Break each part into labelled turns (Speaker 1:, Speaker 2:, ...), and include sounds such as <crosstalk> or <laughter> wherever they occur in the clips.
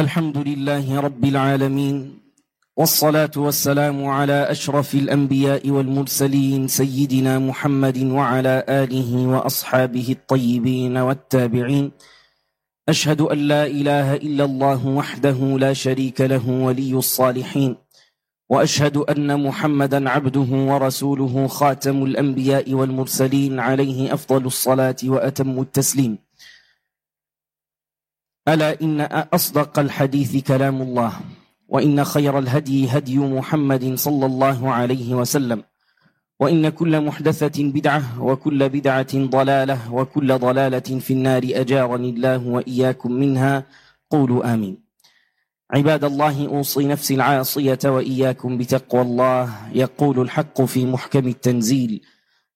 Speaker 1: الحمد لله رب العالمين والصلاة والسلام على أشرف الأنبياء والمرسلين سيدنا محمد وعلى آله وأصحابه الطيبين والتابعين. أشهد أن لا إله إلا الله وحده لا شريك له ولي الصالحين. وأشهد أن محمدا عبده ورسوله خاتم الأنبياء والمرسلين عليه أفضل الصلاة وأتم التسليم. ألا إن أصدق الحديث كلام الله وإن خير الهدي هدي محمد صلى الله عليه وسلم وإن كل محدثة بدعة وكل بدعة ضلالة وكل ضلالة في النار أجارني الله وإياكم منها قولوا آمين. عباد الله أوصي نفسي العاصية وإياكم بتقوى الله يقول الحق في محكم التنزيل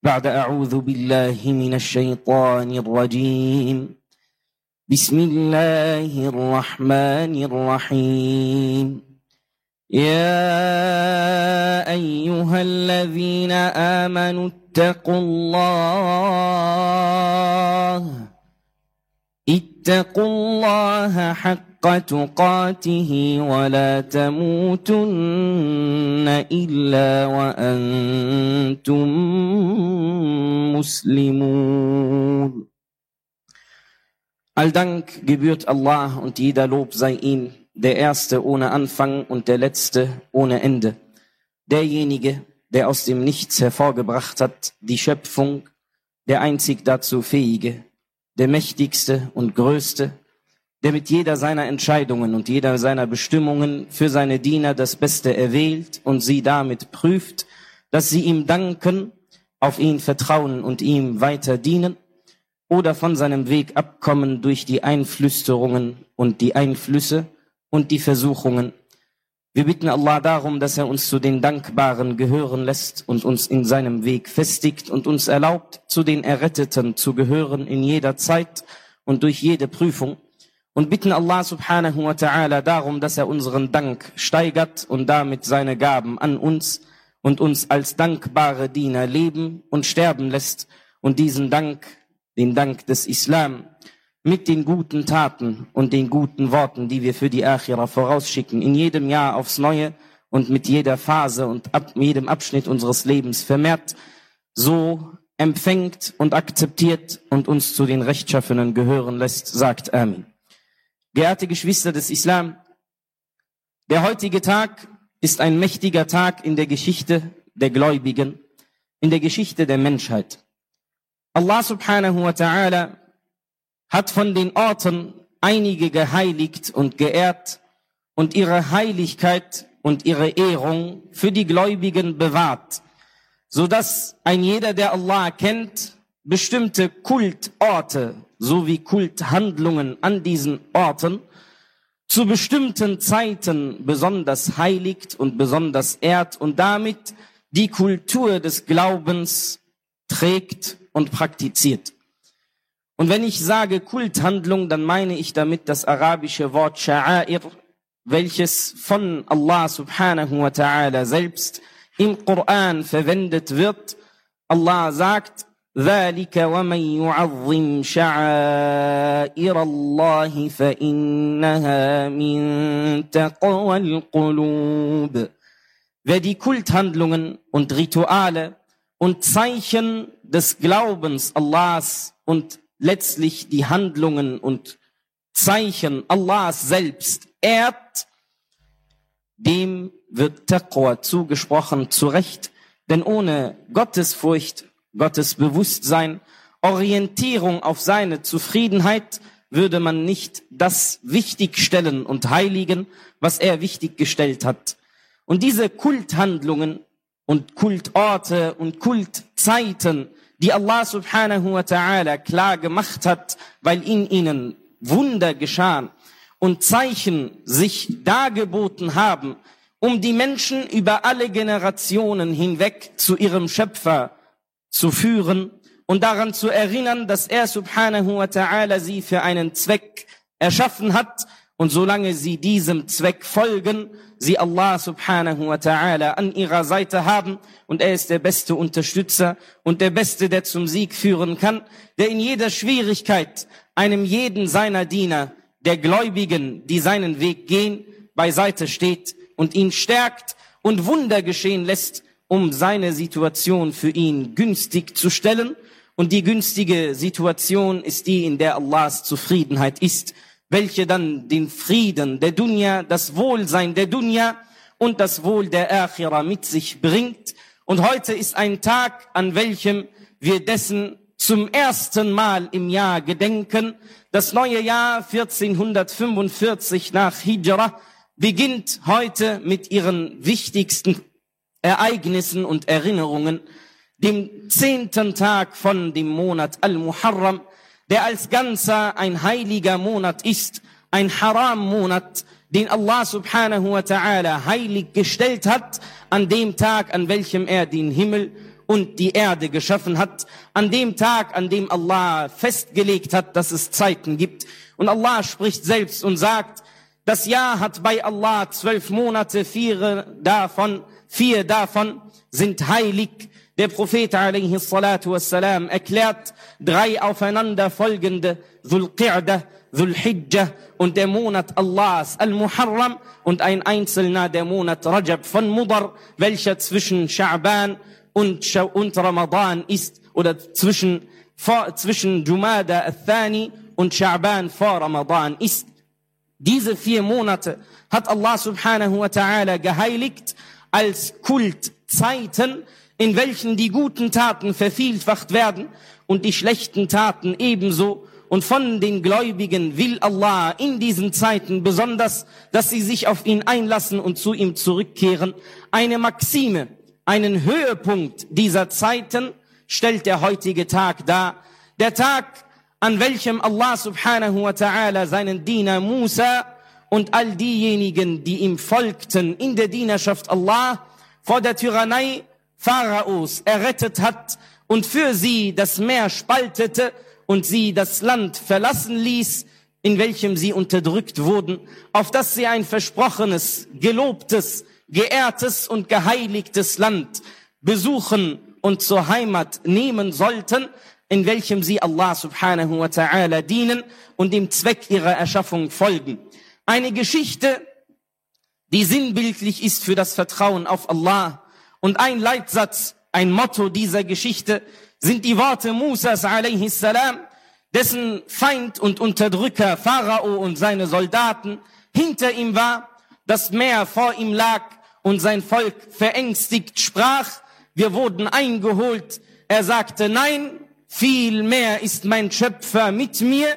Speaker 1: بعد أعوذ بالله من الشيطان الرجيم. بسم الله الرحمن الرحيم. يا أيها الذين آمنوا اتقوا الله. اتقوا الله حق تقاته ولا تموتن إلا وأنتم مسلمون. All Dank gebührt Allah und jeder Lob sei ihm, der Erste ohne Anfang und der Letzte ohne Ende. Derjenige, der aus dem Nichts hervorgebracht hat, die Schöpfung, der einzig dazu Fähige, der Mächtigste und Größte, der mit jeder seiner Entscheidungen und jeder seiner Bestimmungen für seine Diener das Beste erwählt und sie damit prüft, dass sie ihm danken, auf ihn vertrauen und ihm weiter dienen oder von seinem Weg abkommen durch die Einflüsterungen und die Einflüsse und die Versuchungen. Wir bitten Allah darum, dass er uns zu den Dankbaren gehören lässt und uns in seinem Weg festigt und uns erlaubt, zu den Erretteten zu gehören in jeder Zeit und durch jede Prüfung. Und bitten Allah subhanahu wa ta'ala darum, dass er unseren Dank steigert und damit seine Gaben an uns und uns als dankbare Diener leben und sterben lässt und diesen Dank den Dank des Islam, mit den guten Taten und den guten Worten, die wir für die Akhira vorausschicken, in jedem Jahr aufs Neue und mit jeder Phase und ab jedem Abschnitt unseres Lebens vermehrt, so empfängt und akzeptiert und uns zu den Rechtschaffenen gehören lässt, sagt Amin. Geehrte Geschwister des Islam, der heutige Tag ist ein mächtiger Tag in der Geschichte der Gläubigen, in der Geschichte der Menschheit. Allah subhanahu wa ta'ala hat von den Orten einige geheiligt und geehrt und ihre Heiligkeit und ihre Ehrung für die Gläubigen bewahrt, so dass ein jeder, der Allah kennt, bestimmte Kultorte sowie Kulthandlungen an diesen Orten zu bestimmten Zeiten besonders heiligt und besonders ehrt und damit die Kultur des Glaubens trägt und praktiziert. Und wenn ich sage Kulthandlung, dann meine ich damit das arabische Wort Sha'air, welches von Allah subhanahu wa ta'ala selbst im Koran verwendet wird. Allah sagt, ذلك ومن يعظم شعائر الله فإنها من تقوى القلوب. Wer die Kulthandlungen und Rituale und Zeichen des Glaubens Allahs und letztlich die Handlungen und Zeichen Allahs selbst ehrt, dem wird Taqwa zugesprochen, zu Recht, denn ohne Gottesfurcht, Gottes Bewusstsein, Orientierung auf seine Zufriedenheit würde man nicht das wichtig stellen und heiligen, was er wichtig gestellt hat. Und diese Kulthandlungen und Kultorte und Kultzeiten, die Allah subhanahu wa ta'ala klar gemacht hat, weil in ihnen Wunder geschahen und Zeichen sich dargeboten haben, um die Menschen über alle Generationen hinweg zu ihrem Schöpfer zu führen und daran zu erinnern, dass er subhanahu wa ta'ala sie für einen Zweck erschaffen hat und solange sie diesem Zweck folgen, sie Allah subhanahu wa ta'ala an ihrer Seite haben und er ist der beste Unterstützer und der beste, der zum Sieg führen kann, der in jeder Schwierigkeit einem jeden seiner Diener der Gläubigen, die seinen Weg gehen, beiseite steht und ihn stärkt und Wunder geschehen lässt, um seine Situation für ihn günstig zu stellen. Und die günstige Situation ist die, in der Allahs Zufriedenheit ist, welche dann den Frieden der Dunya, das Wohlsein der Dunya und das Wohl der Akhira mit sich bringt. Und heute ist ein Tag, an welchem wir dessen zum ersten Mal im Jahr gedenken. Das neue Jahr 1445 nach Hijra beginnt heute mit ihren wichtigsten Ereignissen und Erinnerungen, dem zehnten Tag von dem Monat Al-Muharram, der als ganzer ein heiliger Monat ist, ein Haram-Monat, den Allah subhanahu wa ta'ala heilig gestellt hat, an dem Tag, an welchem er den Himmel und die Erde geschaffen hat, an dem Tag, an dem Allah festgelegt hat, dass es Zeiten gibt. Und Allah spricht selbst und sagt, das Jahr hat bei Allah zwölf Monate, vier davon, vier davon sind heilig. Der Prophet wassalam erklärt drei aufeinander folgende Dhul-Qa'dah, Dhul-Hijjah und der Monat Allahs Al-Muharram und ein einzelner der Monat Rajab von Mudar, welcher zwischen Sha'ban und, und Ramadan ist oder zwischen, vor, zwischen Jumada al-Thani und Sha'ban vor Ramadan ist. Diese vier Monate hat Allah subhanahu wa ta'ala geheiligt als Kultzeiten, in welchen die guten Taten vervielfacht werden und die schlechten Taten ebenso. Und von den Gläubigen will Allah in diesen Zeiten besonders, dass sie sich auf ihn einlassen und zu ihm zurückkehren. Eine Maxime, einen Höhepunkt dieser Zeiten stellt der heutige Tag dar. Der Tag, an welchem Allah subhanahu wa ta'ala seinen Diener Musa und all diejenigen, die ihm folgten in der Dienerschaft Allah vor der Tyrannei Pharaos errettet hat und für sie das Meer spaltete und sie das Land verlassen ließ, in welchem sie unterdrückt wurden, auf das sie ein versprochenes, gelobtes, geehrtes und geheiligtes Land besuchen und zur Heimat nehmen sollten, in welchem sie Allah subhanahu wa ta'ala dienen und dem Zweck ihrer Erschaffung folgen. Eine Geschichte, die sinnbildlich ist für das Vertrauen auf Allah. Und ein Leitsatz, ein Motto dieser Geschichte sind die Worte Musas salam, dessen Feind und Unterdrücker Pharao und seine Soldaten hinter ihm war das Meer vor ihm lag und sein Volk verängstigt sprach, wir wurden eingeholt. Er sagte, nein, viel mehr ist mein Schöpfer mit mir,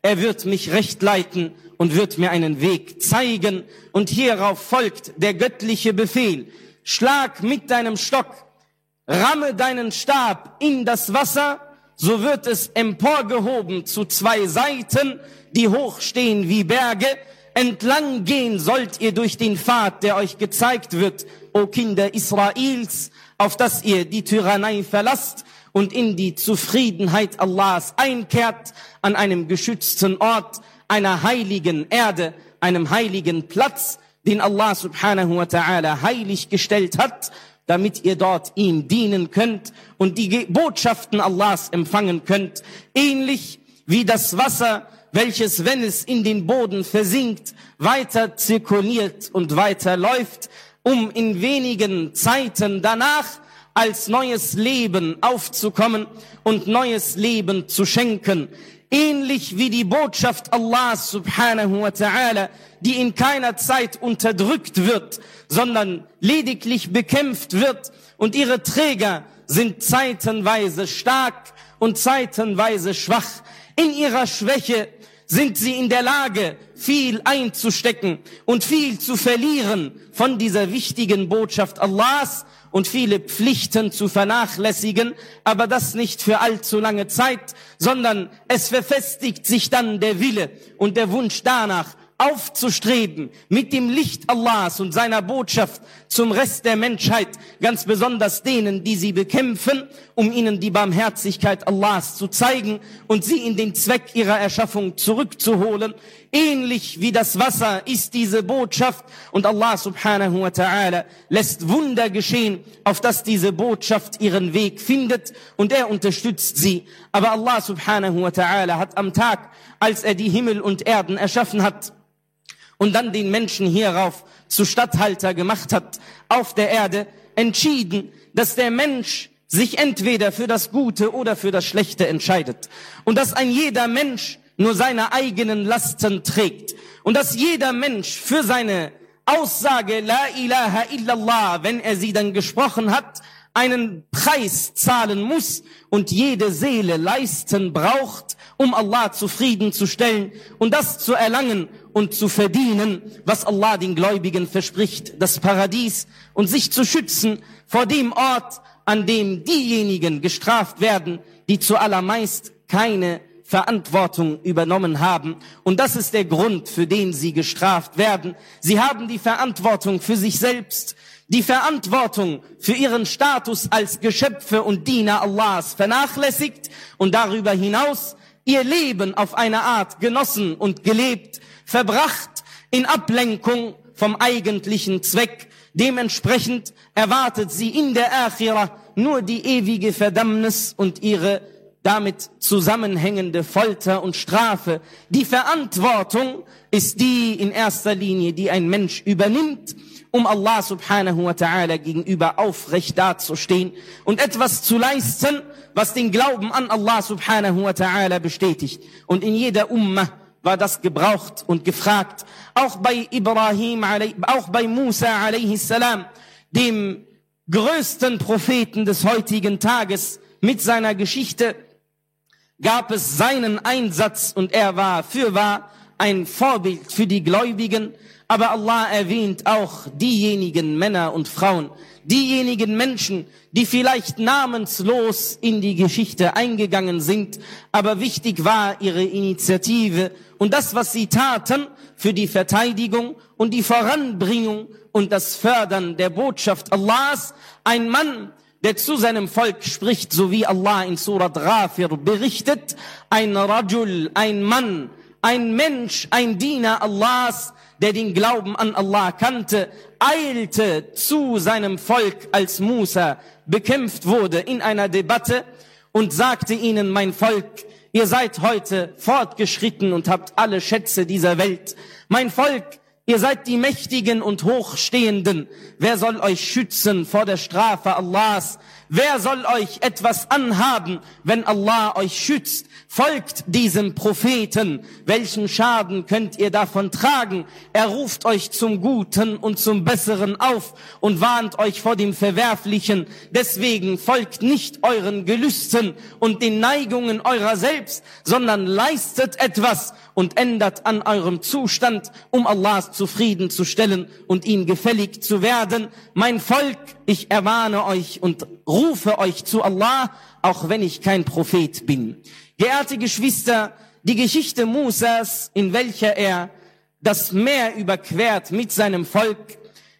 Speaker 1: er wird mich recht leiten und wird mir einen Weg zeigen. Und hierauf folgt der göttliche Befehl, schlag mit deinem Stock, ramme deinen Stab in das Wasser, so wird es emporgehoben zu zwei Seiten, die hochstehen wie Berge, Entlang gehen sollt ihr durch den Pfad, der euch gezeigt wird, o Kinder Israels, auf dass ihr die Tyrannei verlasst und in die Zufriedenheit Allahs einkehrt, an einem geschützten Ort, einer heiligen Erde, einem heiligen Platz, den Allah subhanahu wa ta'ala heilig gestellt hat, damit ihr dort ihm dienen könnt und die Botschaften Allahs empfangen könnt, ähnlich wie das Wasser welches, wenn es in den Boden versinkt, weiter zirkuliert und weiter läuft, um in wenigen Zeiten danach als neues Leben aufzukommen und neues Leben zu schenken. Ähnlich wie die Botschaft Allahs subhanahu wa ta'ala, die in keiner Zeit unterdrückt wird, sondern lediglich bekämpft wird und ihre Träger sind zeitenweise stark und zeitenweise schwach. In ihrer Schwäche sind sie in der Lage, viel einzustecken und viel zu verlieren von dieser wichtigen Botschaft Allahs und viele Pflichten zu vernachlässigen, aber das nicht für allzu lange Zeit, sondern es verfestigt sich dann der Wille und der Wunsch danach, aufzustreben mit dem Licht Allahs und seiner Botschaft zum Rest der Menschheit, ganz besonders denen, die sie bekämpfen, um ihnen die Barmherzigkeit Allahs zu zeigen und sie in den Zweck ihrer Erschaffung zurückzuholen. Ähnlich wie das Wasser ist diese Botschaft und Allah subhanahu wa ta'ala lässt Wunder geschehen, auf dass diese Botschaft ihren Weg findet und er unterstützt sie. Aber Allah subhanahu wa ta'ala hat am Tag, als er die Himmel und Erden erschaffen hat, und dann den Menschen hierauf zu Statthalter gemacht hat auf der Erde, entschieden, dass der Mensch sich entweder für das Gute oder für das Schlechte entscheidet. Und dass ein jeder Mensch nur seine eigenen Lasten trägt. Und dass jeder Mensch für seine Aussage La ilaha illallah, wenn er sie dann gesprochen hat, einen Preis zahlen muss und jede Seele leisten braucht, um Allah zufriedenzustellen und das zu erlangen und zu verdienen, was Allah den Gläubigen verspricht, das Paradies und sich zu schützen vor dem Ort, an dem diejenigen gestraft werden, die zuallermeist keine Verantwortung übernommen haben. Und das ist der Grund, für den sie gestraft werden. Sie haben die Verantwortung für sich selbst, die Verantwortung für ihren Status als Geschöpfe und Diener Allahs vernachlässigt und darüber hinaus ihr Leben auf eine Art genossen und gelebt, verbracht in Ablenkung vom eigentlichen Zweck. Dementsprechend erwartet sie in der Akhira nur die ewige Verdammnis und ihre damit zusammenhängende Folter und Strafe. Die Verantwortung ist die in erster Linie, die ein Mensch übernimmt, um Allah subhanahu wa ta'ala gegenüber aufrecht dazustehen und etwas zu leisten, was den Glauben an Allah subhanahu wa ta'ala bestätigt. Und in jeder Ummah war das gebraucht und gefragt. Auch bei Ibrahim, auch bei Musa alayhi salam, dem größten Propheten des heutigen Tages mit seiner Geschichte, gab es seinen Einsatz und er war fürwahr ein Vorbild für die Gläubigen. Aber Allah erwähnt auch diejenigen Männer und Frauen, diejenigen Menschen, die vielleicht namenslos in die Geschichte eingegangen sind, aber wichtig war ihre Initiative und das, was sie taten für die Verteidigung und die Voranbringung und das Fördern der Botschaft Allahs. Ein Mann, der zu seinem Volk spricht, so wie Allah in Surat Ghafir berichtet, ein Rajul, ein Mann, ein Mensch, ein Diener Allahs, der den Glauben an Allah kannte, eilte zu seinem Volk, als Musa bekämpft wurde in einer Debatte und sagte ihnen, mein Volk, ihr seid heute fortgeschritten und habt alle Schätze dieser Welt. Mein Volk, Ihr seid die Mächtigen und Hochstehenden. Wer soll euch schützen vor der Strafe Allahs? Wer soll euch etwas anhaben, wenn Allah euch schützt? Folgt diesem Propheten. Welchen Schaden könnt ihr davon tragen? Er ruft euch zum Guten und zum Besseren auf und warnt euch vor dem Verwerflichen. Deswegen folgt nicht euren Gelüsten und den Neigungen eurer selbst, sondern leistet etwas und ändert an eurem Zustand, um Allah zufriedenzustellen und ihm gefällig zu werden. Mein Volk, ich ermahne euch und rufe euch zu Allah, auch wenn ich kein Prophet bin. Geehrte Geschwister, die Geschichte Musas, in welcher er das Meer überquert mit seinem Volk,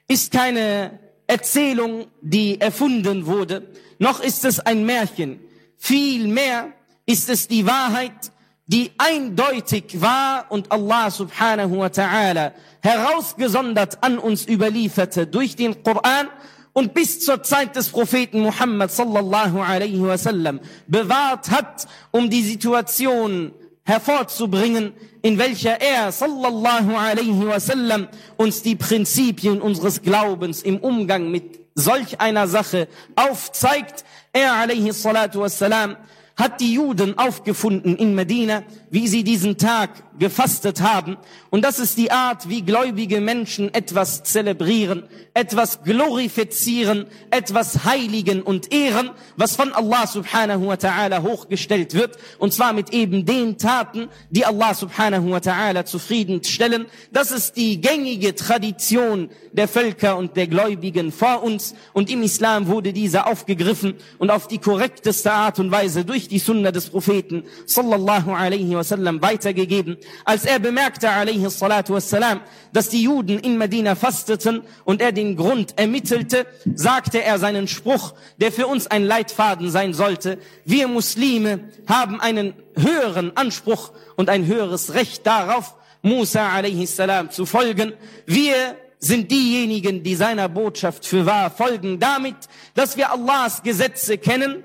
Speaker 1: ist keine Erzählung, die erfunden wurde, noch ist es ein Märchen. Vielmehr ist es die Wahrheit, die eindeutig war und Allah subhanahu wa ta'ala herausgesondert an uns überlieferte durch den Koran und bis zur Zeit des Propheten Muhammad sallallahu alaihi wasallam bewahrt hat, um die Situation hervorzubringen, in welcher er sallallahu alaihi wasallam uns die Prinzipien unseres Glaubens im Umgang mit solch einer Sache aufzeigt. Er alaihi salatu wassalam hat die Juden aufgefunden in Medina, wie sie diesen Tag gefastet haben. Und das ist die Art, wie gläubige Menschen etwas zelebrieren, etwas glorifizieren, etwas heiligen und ehren, was von Allah subhanahu wa ta'ala hochgestellt wird. Und zwar mit eben den Taten, die Allah subhanahu wa ta'ala zufriedenstellen. Das ist die gängige Tradition der Völker und der Gläubigen vor uns. Und im Islam wurde diese aufgegriffen und auf die korrekteste Art und Weise durch die Sunna des Propheten sallallahu alaihi wasallam weitergegeben. Als er bemerkte, alaihi salatu wassalam, dass die Juden in Medina fasteten und er den Grund ermittelte, sagte er seinen Spruch, der für uns ein Leitfaden sein sollte. Wir Muslime haben einen höheren Anspruch und ein höheres Recht darauf, Musa a.s. zu folgen. Wir sind diejenigen, die seiner Botschaft für wahr folgen, damit, dass wir Allahs Gesetze kennen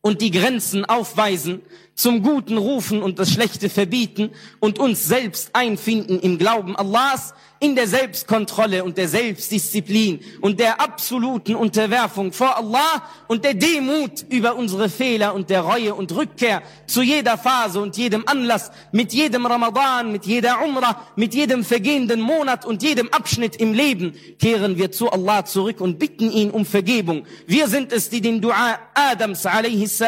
Speaker 1: und die Grenzen aufweisen, zum Guten rufen und das Schlechte verbieten und uns selbst einfinden im Glauben Allahs, in der Selbstkontrolle und der Selbstdisziplin und der absoluten Unterwerfung vor Allah und der Demut über unsere Fehler und der Reue und Rückkehr zu jeder Phase und jedem Anlass, mit jedem Ramadan, mit jeder Umrah, mit jedem vergehenden Monat und jedem Abschnitt im Leben kehren wir zu Allah zurück und bitten ihn um Vergebung. Wir sind es, die den Dua Adams a.s.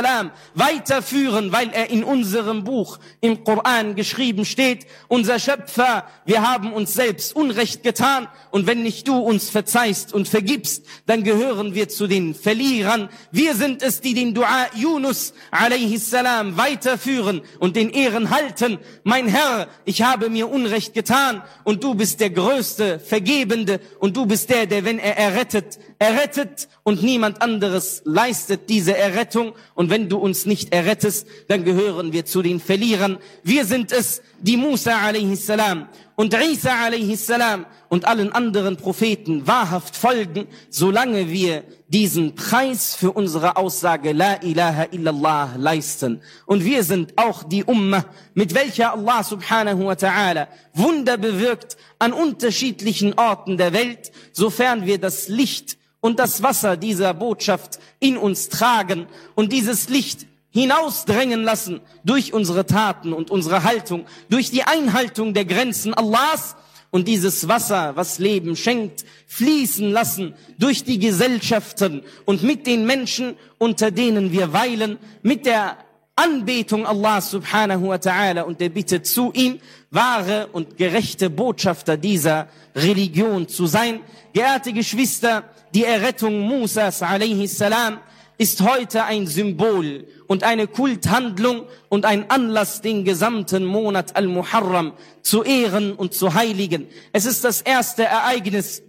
Speaker 1: weiterführen, weil er in unserem Buch im Koran geschrieben steht, unser Schöpfer, wir haben uns selbst Unrecht getan und wenn nicht du uns verzeihst und vergibst, dann gehören wir zu den Verlierern. Wir sind es, die den Dua Yunus a.s. weiterführen und den Ehren halten. Mein Herr, ich habe mir Unrecht getan und du bist der größte Vergebende und du bist der, der, wenn er errettet, errettet und niemand anderes leistet diese Errettung. Und wenn du uns nicht errettest, dann gehören wir zu den Verlierern. Wir sind es, die Musa a.s und Isa a.s. und allen anderen Propheten wahrhaft folgen, solange wir diesen Preis für unsere Aussage La ilaha illallah leisten. Und wir sind auch die Ummah, mit welcher Allah subhanahu wa ta'ala Wunder bewirkt an unterschiedlichen Orten der Welt, sofern wir das Licht und das Wasser dieser Botschaft in uns tragen und dieses Licht hinausdrängen lassen durch unsere Taten und unsere Haltung, durch die Einhaltung der Grenzen Allahs und dieses Wasser, was Leben schenkt, fließen lassen durch die Gesellschaften und mit den Menschen, unter denen wir weilen, mit der Anbetung Allah subhanahu wa ta'ala und der Bitte zu ihm, wahre und gerechte Botschafter dieser Religion zu sein. Geehrte Geschwister, die Errettung Musas alayhi salam ist heute ein Symbol und eine Kulthandlung und ein Anlass, den gesamten Monat Al-Muharram zu ehren und zu heiligen. Es ist das erste Ereignis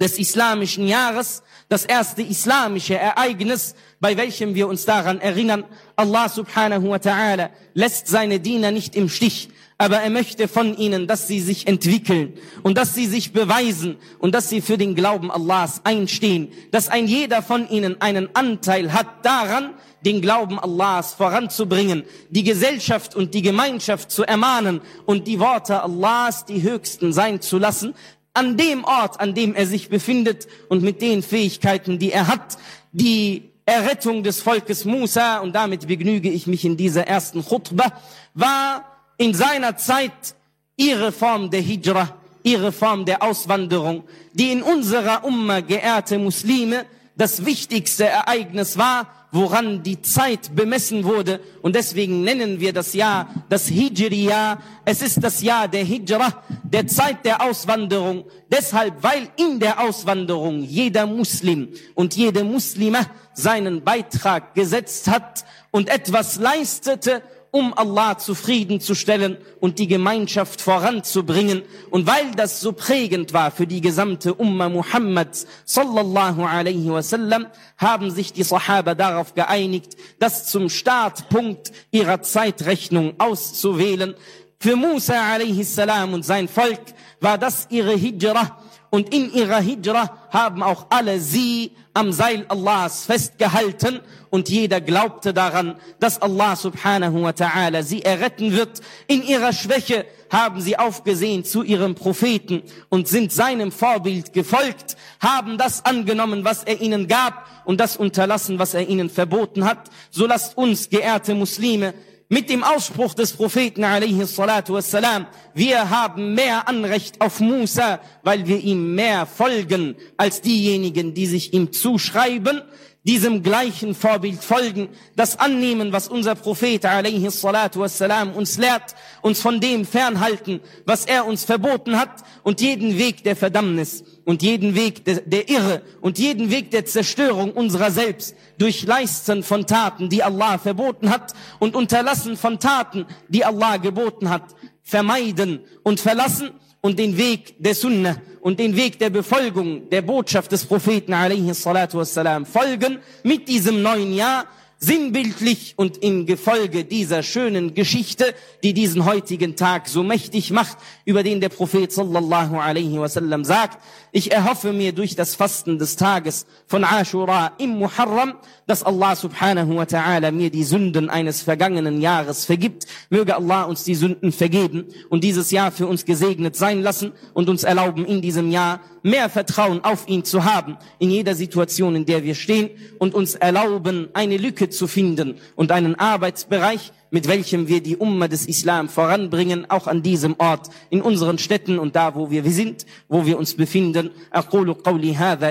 Speaker 1: des islamischen Jahres, das erste islamische Ereignis, bei welchem wir uns daran erinnern, Allah subhanahu wa ta'ala lässt seine Diener nicht im Stich aber er möchte von ihnen, dass sie sich entwickeln und dass sie sich beweisen und dass sie für den Glauben Allahs einstehen, dass ein jeder von ihnen einen Anteil hat daran, den Glauben Allahs voranzubringen, die Gesellschaft und die Gemeinschaft zu ermahnen und die Worte Allahs die höchsten sein zu lassen, an dem Ort, an dem er sich befindet und mit den Fähigkeiten, die er hat, die Errettung des Volkes Musa, und damit begnüge ich mich in dieser ersten Khutbah, war in seiner Zeit ihre Form der Hijra, ihre Form der Auswanderung, die in unserer Umma geehrte Muslime das wichtigste Ereignis war, woran die Zeit bemessen wurde. Und deswegen nennen wir das Jahr das Hijri-Jahr. Es ist das Jahr der Hijra, der Zeit der Auswanderung. Deshalb, weil in der Auswanderung jeder Muslim und jede Muslime seinen Beitrag gesetzt hat und etwas leistete, um Allah zufriedenzustellen und die Gemeinschaft voranzubringen. Und weil das so prägend war für die gesamte Umma Muhammads sallallahu alaihi wasallam, haben sich die Sahaba darauf geeinigt, das zum Startpunkt ihrer Zeitrechnung auszuwählen. Für Musa alaihi salam und sein Volk war das ihre Hijrah und in ihrer Hijra haben auch alle sie am Seil Allahs festgehalten und jeder glaubte daran, dass Allah subhanahu wa ta'ala sie erretten wird. In ihrer Schwäche haben sie aufgesehen zu ihrem Propheten und sind seinem Vorbild gefolgt, haben das angenommen, was er ihnen gab und das unterlassen, was er ihnen verboten hat. So lasst uns, geehrte Muslime, mit dem Ausspruch des Propheten wassalam, wir haben mehr Anrecht auf Musa, weil wir ihm mehr folgen als diejenigen, die sich ihm zuschreiben, diesem gleichen Vorbild folgen, das annehmen, was unser Prophet alaihi uns lehrt, uns von dem fernhalten, was er uns verboten hat und jeden Weg der Verdammnis und jeden Weg der, der Irre und jeden Weg der Zerstörung unserer selbst durch Leisten von Taten, die Allah verboten hat und Unterlassen von Taten, die Allah geboten hat, vermeiden und verlassen und den Weg der Sunna und den Weg der Befolgung der Botschaft des Propheten wassalam folgen mit diesem neuen Jahr sinnbildlich und im Gefolge dieser schönen Geschichte, die diesen heutigen Tag so mächtig macht, über den der Prophet sallallahu alaihi wasallam sagt, ich erhoffe mir durch das Fasten des Tages von Ashura im Muharram, dass Allah subhanahu wa ta'ala mir die Sünden eines vergangenen Jahres vergibt. Möge Allah uns die Sünden vergeben und dieses Jahr für uns gesegnet sein lassen und uns erlauben, in diesem Jahr mehr Vertrauen auf ihn zu haben, in jeder Situation, in der wir stehen und uns erlauben, eine Lücke zu finden und einen Arbeitsbereich, mit welchem wir die Umma des Islam voranbringen, auch an diesem Ort, in unseren Städten und da, wo wir sind, wo wir uns befinden.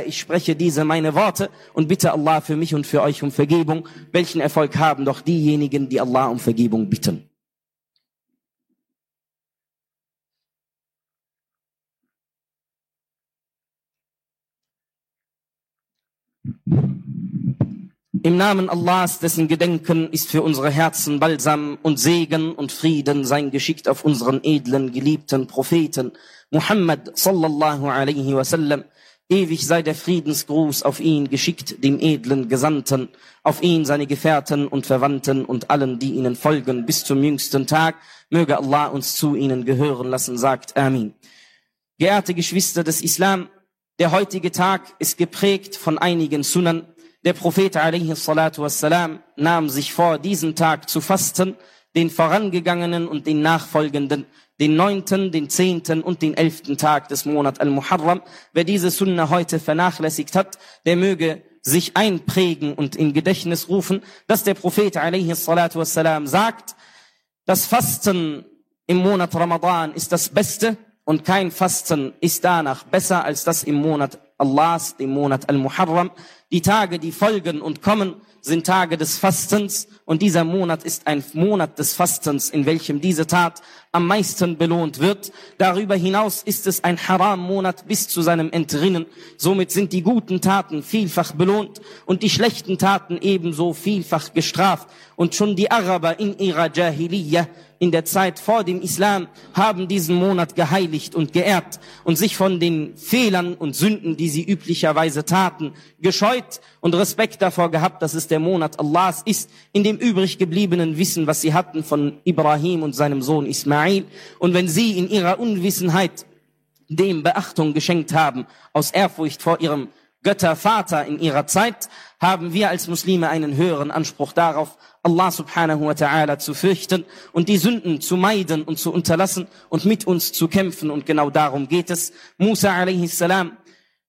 Speaker 1: Ich spreche diese meine Worte und bitte Allah für mich und für euch um Vergebung. Welchen Erfolg haben doch diejenigen, die Allah um Vergebung bitten? <laughs> Im Namen Allahs, dessen Gedenken ist für unsere Herzen Balsam und Segen und Frieden sein geschickt auf unseren edlen, geliebten Propheten Muhammad sallallahu alaihi wasallam. Ewig sei der Friedensgruß auf ihn geschickt, dem edlen Gesandten, auf ihn seine Gefährten und Verwandten und allen, die ihnen folgen bis zum jüngsten Tag. Möge Allah uns zu ihnen gehören lassen, sagt Amin. Geehrte Geschwister des Islam, der heutige Tag ist geprägt von einigen Sunnen, der Prophet wassalam, nahm sich vor, diesen Tag zu fasten, den vorangegangenen und den nachfolgenden, den neunten, den zehnten und den elften Tag des Monat Al-Muharram. Wer diese Sunna heute vernachlässigt hat, der möge sich einprägen und in Gedächtnis rufen, dass der Prophet wassalam, sagt, das Fasten im Monat Ramadan ist das Beste und kein Fasten ist danach besser als das im Monat Allahs, dem Monat Al-Muharram. Die Tage, die folgen und kommen, sind Tage des Fastens und dieser Monat ist ein Monat des Fastens, in welchem diese Tat am meisten belohnt wird. Darüber hinaus ist es ein Haram-Monat bis zu seinem Entrinnen. Somit sind die guten Taten vielfach belohnt und die schlechten Taten ebenso vielfach gestraft. Und schon die Araber in ihrer Jahiliyyah in der Zeit vor dem Islam haben diesen Monat geheiligt und geehrt und sich von den Fehlern und Sünden, die sie üblicherweise taten, gescheut und Respekt davor gehabt, dass es der Monat Allahs ist, in dem übrig gebliebenen Wissen, was sie hatten von Ibrahim und seinem Sohn Ismail. Und wenn sie in ihrer Unwissenheit dem Beachtung geschenkt haben, aus Ehrfurcht vor ihrem Göttervater in ihrer Zeit, haben wir als Muslime einen höheren Anspruch darauf, Allah subhanahu wa ta'ala zu fürchten und die Sünden zu meiden und zu unterlassen und mit uns zu kämpfen. Und genau darum geht es. Musa alayhi salam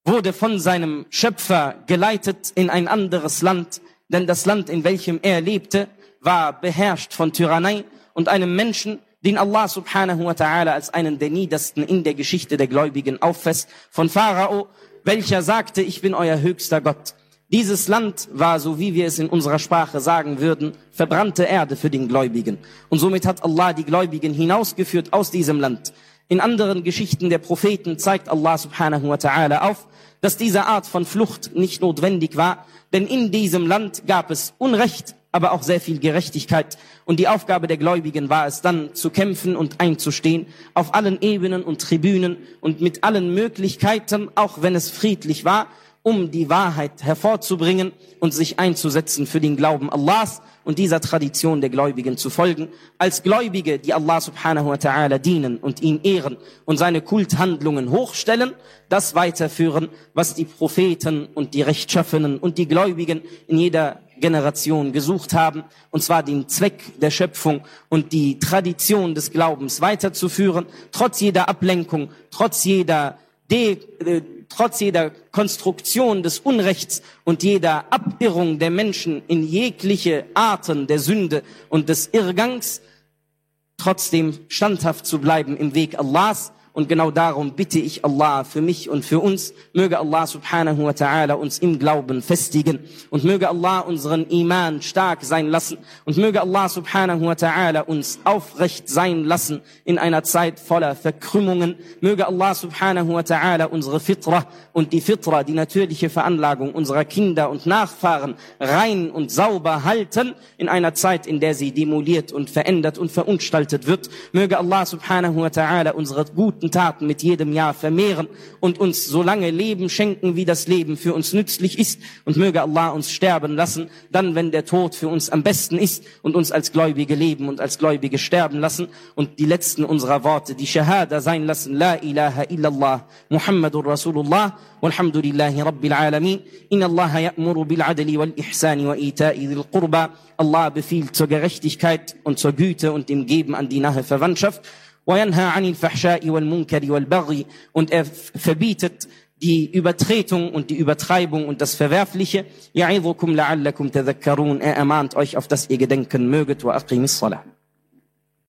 Speaker 1: wurde von seinem Schöpfer geleitet in ein anderes Land, denn das Land, in welchem er lebte, war beherrscht von Tyrannei und einem Menschen, den Allah subhanahu wa ta'ala als einen der niedersten in der Geschichte der Gläubigen auffasst, von Pharao, welcher sagte, ich bin euer höchster Gott. Dieses Land war, so wie wir es in unserer Sprache sagen würden, verbrannte Erde für den Gläubigen. Und somit hat Allah die Gläubigen hinausgeführt aus diesem Land. In anderen Geschichten der Propheten zeigt Allah subhanahu wa ta'ala auf, dass diese Art von Flucht nicht notwendig war, denn in diesem Land gab es Unrecht, aber auch sehr viel Gerechtigkeit. Und die Aufgabe der Gläubigen war es dann, zu kämpfen und einzustehen, auf allen Ebenen und Tribünen und mit allen Möglichkeiten, auch wenn es friedlich war, um die Wahrheit hervorzubringen und sich einzusetzen für den Glauben Allahs und dieser Tradition der Gläubigen zu folgen. Als Gläubige, die Allah subhanahu wa ta'ala dienen und ihn ehren und seine Kulthandlungen hochstellen, das weiterführen, was die Propheten und die Rechtschaffenen und die Gläubigen in jeder Generation gesucht haben, und zwar den Zweck der Schöpfung und die Tradition des Glaubens weiterzuführen, trotz jeder Ablenkung, trotz jeder De äh, trotz jeder Konstruktion des Unrechts und jeder Abirrung der Menschen in jegliche Arten der Sünde und des Irrgangs, trotzdem standhaft zu bleiben im Weg Allahs und genau darum bitte ich Allah für mich und für uns. Möge Allah subhanahu wa ta'ala uns im Glauben festigen. Und möge Allah unseren Iman stark sein lassen. Und möge Allah subhanahu wa ta'ala uns aufrecht sein lassen in einer Zeit voller Verkrümmungen. Möge Allah subhanahu wa ta'ala unsere Fitra und die Fitra, die natürliche Veranlagung unserer Kinder und Nachfahren rein und sauber halten in einer Zeit, in der sie demoliert und verändert und verunstaltet wird. Möge Allah subhanahu wa ta'ala unsere guten guten Taten mit jedem Jahr vermehren und uns so lange Leben schenken, wie das Leben für uns nützlich ist. Und möge Allah uns sterben lassen, dann, wenn der Tod für uns am besten ist und uns als Gläubige leben und als Gläubige sterben lassen und die letzten unserer Worte, die Shahada sein lassen, La ilaha illallah, Muhammadur Rasulullah, walhamdulillahi rabbil alamin, in Allah ya'muru bil adli wal ihsani wa ita'i dhil qurba, Allah befiehlt zur Gerechtigkeit und zur Güte und dem Geben an die nahe Verwandtschaft, und er verbietet die Übertretung und die Übertreibung und das Verwerfliche. Er ermahnt euch, auf das ihr gedenken möget.